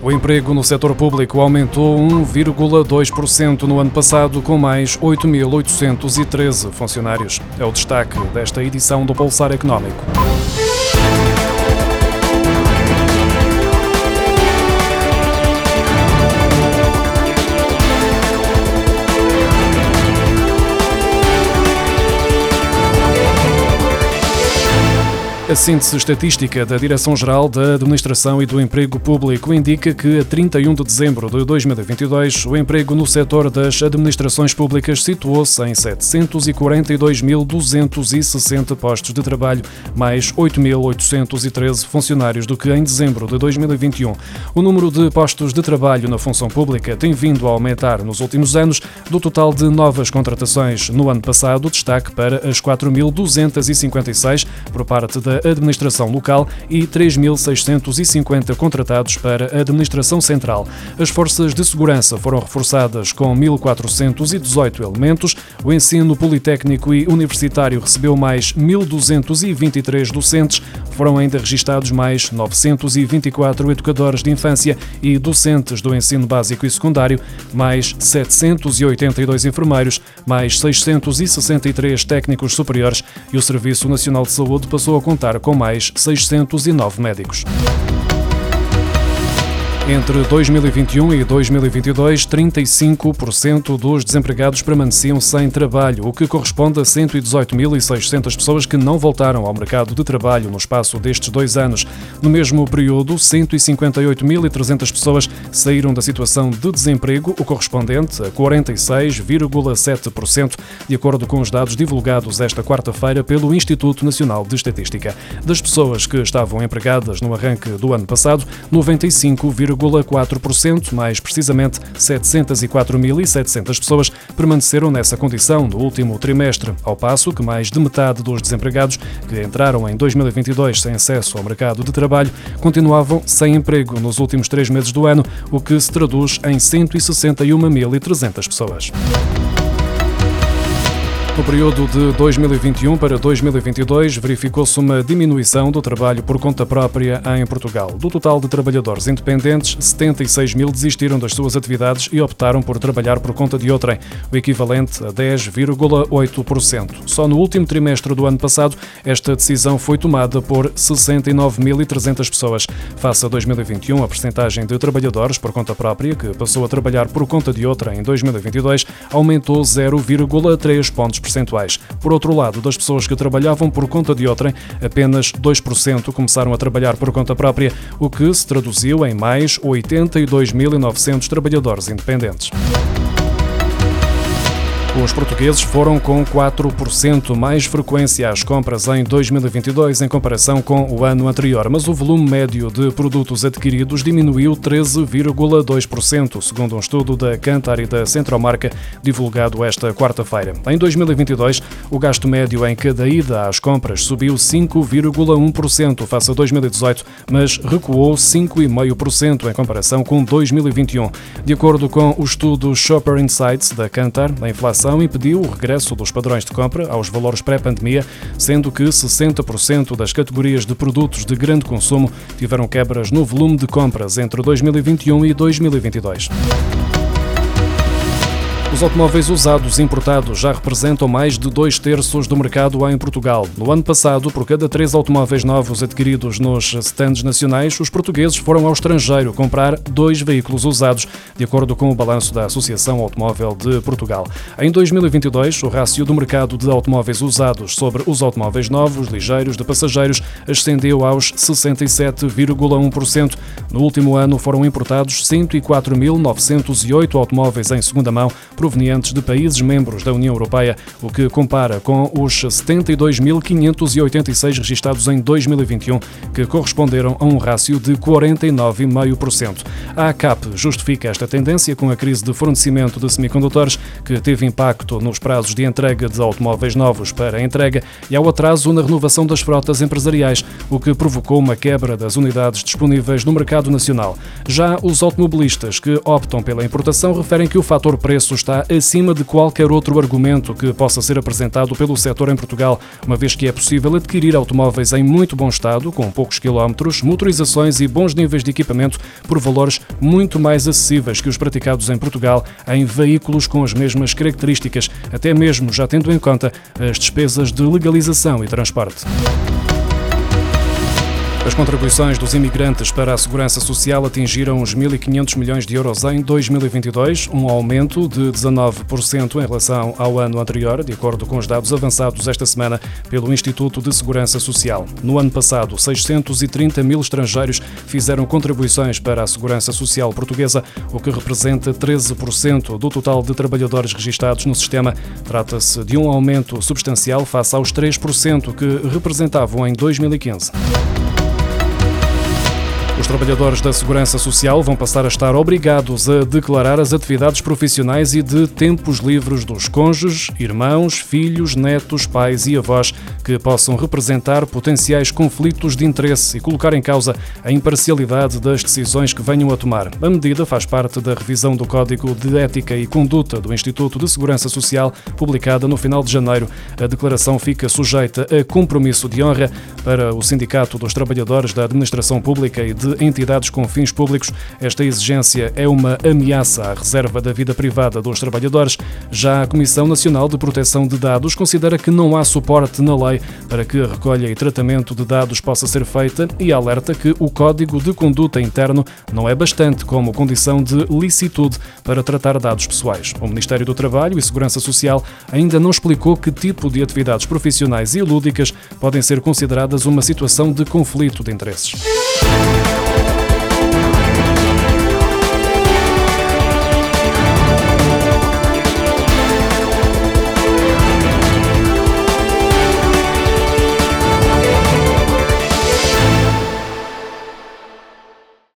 O emprego no setor público aumentou 1,2% no ano passado, com mais 8.813 funcionários. É o destaque desta edição do Pulsar Económico. A síntese estatística da Direção-Geral da Administração e do Emprego Público indica que a 31 de dezembro de 2022 o emprego no setor das administrações públicas situou-se em 742.260 postos de trabalho, mais 8.813 funcionários do que em dezembro de 2021. O número de postos de trabalho na função pública tem vindo a aumentar nos últimos anos. Do total de novas contratações no ano passado, destaque para as 4.256 por parte da administração local e 3.650 contratados para a administração central. As forças de segurança foram reforçadas com 1.418 elementos. O ensino politécnico e universitário recebeu mais 1.223 docentes. Foram ainda registados mais 924 educadores de infância e docentes do ensino básico e secundário, mais 782 enfermeiros, mais 663 técnicos superiores e o Serviço Nacional de Saúde passou a contar contar com mais 609 médicos. Entre 2021 e 2022, 35% dos desempregados permaneciam sem trabalho, o que corresponde a 118.600 pessoas que não voltaram ao mercado de trabalho no espaço destes dois anos. No mesmo período, 158.300 pessoas saíram da situação de desemprego, o correspondente a 46,7%, de acordo com os dados divulgados esta quarta-feira pelo Instituto Nacional de Estatística. Das pessoas que estavam empregadas no arranque do ano passado, 95, 0,4%, mais precisamente 704.700 pessoas permaneceram nessa condição no último trimestre, ao passo que mais de metade dos desempregados que entraram em 2022 sem acesso ao mercado de trabalho continuavam sem emprego nos últimos três meses do ano, o que se traduz em 161.300 pessoas. No período de 2021 para 2022, verificou-se uma diminuição do trabalho por conta própria em Portugal. Do total de trabalhadores independentes, 76 mil desistiram das suas atividades e optaram por trabalhar por conta de outrem, o equivalente a 10,8%. Só no último trimestre do ano passado, esta decisão foi tomada por 69.300 pessoas. Face a 2021, a percentagem de trabalhadores por conta própria que passou a trabalhar por conta de outra em 2022 aumentou 0,3 pontos percentuais. Por outro lado, das pessoas que trabalhavam por conta de outrem, apenas 2% começaram a trabalhar por conta própria, o que se traduziu em mais 82.900 trabalhadores independentes. Os portugueses foram com 4% mais frequência às compras em 2022 em comparação com o ano anterior, mas o volume médio de produtos adquiridos diminuiu 13,2%, segundo um estudo da Cantar e da Centromarca divulgado esta quarta-feira. Em 2022, o gasto médio em cada ida às compras subiu 5,1% face a 2018, mas recuou 5,5% em comparação com 2021. De acordo com o estudo Shopper Insights da Cantar, a inflação inflação impediu o regresso dos padrões de compra aos valores pré-pandemia, sendo que 60% das categorias de produtos de grande consumo tiveram quebras no volume de compras entre 2021 e 2022. Os automóveis usados importados já representam mais de dois terços do mercado em Portugal. No ano passado, por cada três automóveis novos adquiridos nos stands nacionais, os portugueses foram ao estrangeiro comprar dois veículos usados, de acordo com o balanço da Associação Automóvel de Portugal. Em 2022, o rácio do mercado de automóveis usados sobre os automóveis novos, ligeiros, de passageiros, ascendeu aos 67,1%. No último ano, foram importados 104.908 automóveis em segunda mão provenientes de países membros da União Europeia, o que compara com os 72.586 registados em 2021, que corresponderam a um rácio de 49,5%. A ACAP justifica esta tendência com a crise de fornecimento de semicondutores, que teve impacto nos prazos de entrega de automóveis novos para entrega e ao atraso na renovação das frotas empresariais, o que provocou uma quebra das unidades disponíveis no mercado nacional. Já os automobilistas que optam pela importação referem que o fator preço está acima de qualquer outro argumento que possa ser apresentado pelo setor em Portugal, uma vez que é possível adquirir automóveis em muito bom estado, com poucos quilómetros, motorizações e bons níveis de equipamento por valores muito mais acessíveis que os praticados em Portugal em veículos com as mesmas características, até mesmo já tendo em conta as despesas de legalização e transporte. As contribuições dos imigrantes para a segurança social atingiram os 1.500 milhões de euros em 2022, um aumento de 19% em relação ao ano anterior, de acordo com os dados avançados esta semana pelo Instituto de Segurança Social. No ano passado, 630 mil estrangeiros fizeram contribuições para a segurança social portuguesa, o que representa 13% do total de trabalhadores registados no sistema. Trata-se de um aumento substancial face aos 3% que representavam em 2015. Os trabalhadores da Segurança Social vão passar a estar obrigados a declarar as atividades profissionais e de tempos livres dos cônjuges, irmãos, filhos, netos, pais e avós que possam representar potenciais conflitos de interesse e colocar em causa a imparcialidade das decisões que venham a tomar. A medida faz parte da revisão do Código de Ética e Conduta do Instituto de Segurança Social, publicada no final de janeiro. A declaração fica sujeita a compromisso de honra para o Sindicato dos Trabalhadores da Administração Pública e de de entidades com fins públicos. Esta exigência é uma ameaça à reserva da vida privada dos trabalhadores. Já a Comissão Nacional de Proteção de Dados considera que não há suporte na lei para que a recolha e tratamento de dados possa ser feita e alerta que o Código de Conduta Interno não é bastante como condição de licitude para tratar dados pessoais. O Ministério do Trabalho e Segurança Social ainda não explicou que tipo de atividades profissionais e lúdicas podem ser consideradas uma situação de conflito de interesses.